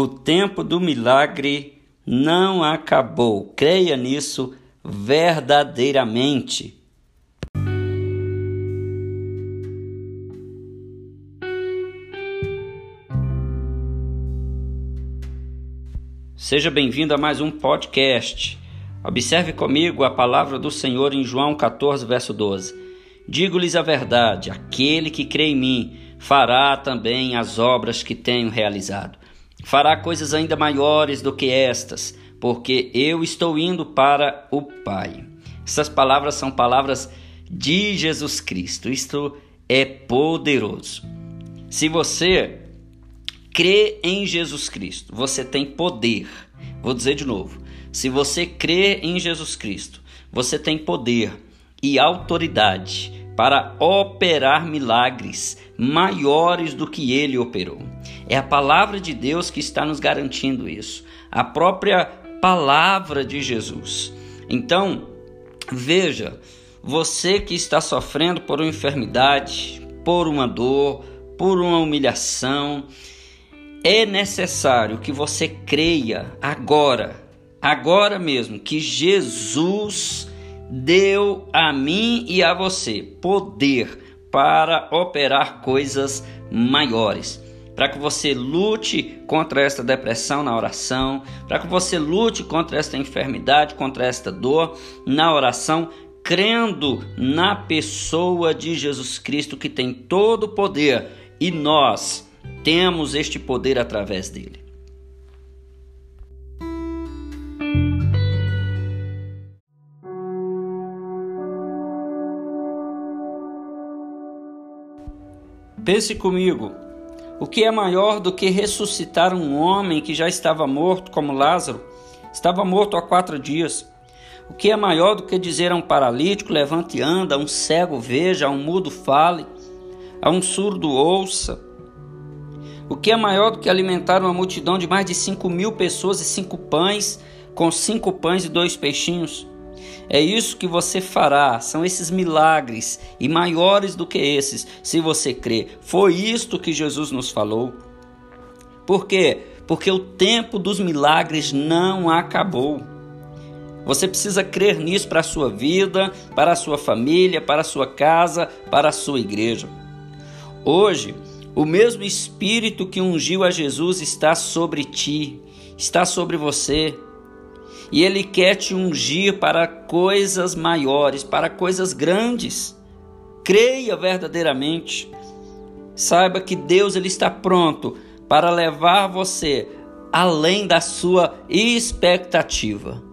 O tempo do milagre não acabou. Creia nisso verdadeiramente. Seja bem-vindo a mais um podcast. Observe comigo a palavra do Senhor em João 14, verso 12. Digo-lhes a verdade: aquele que crê em mim fará também as obras que tenho realizado. Fará coisas ainda maiores do que estas, porque eu estou indo para o Pai. Essas palavras são palavras de Jesus Cristo. Isto é poderoso. Se você crê em Jesus Cristo, você tem poder. Vou dizer de novo. Se você crê em Jesus Cristo, você tem poder e autoridade para operar milagres maiores do que ele operou. É a palavra de Deus que está nos garantindo isso, a própria palavra de Jesus. Então, veja, você que está sofrendo por uma enfermidade, por uma dor, por uma humilhação, é necessário que você creia agora, agora mesmo, que Jesus deu a mim e a você poder para operar coisas maiores. Para que você lute contra esta depressão na oração, para que você lute contra esta enfermidade, contra esta dor na oração, crendo na pessoa de Jesus Cristo que tem todo o poder e nós temos este poder através dele. Pense comigo: o que é maior do que ressuscitar um homem que já estava morto, como Lázaro? Estava morto há quatro dias. O que é maior do que dizer a um paralítico: levante e anda, a um cego veja, a um mudo fale, a um surdo ouça? O que é maior do que alimentar uma multidão de mais de cinco mil pessoas e cinco pães, com cinco pães e dois peixinhos? É isso que você fará, são esses milagres e maiores do que esses, se você crê. Foi isto que Jesus nos falou. Por quê? Porque o tempo dos milagres não acabou. Você precisa crer nisso para a sua vida, para a sua família, para a sua casa, para a sua igreja. Hoje, o mesmo Espírito que ungiu a Jesus está sobre ti, está sobre você e Ele quer te ungir para coisas maiores, para coisas grandes. Creia verdadeiramente. Saiba que Deus ele está pronto para levar você além da sua expectativa.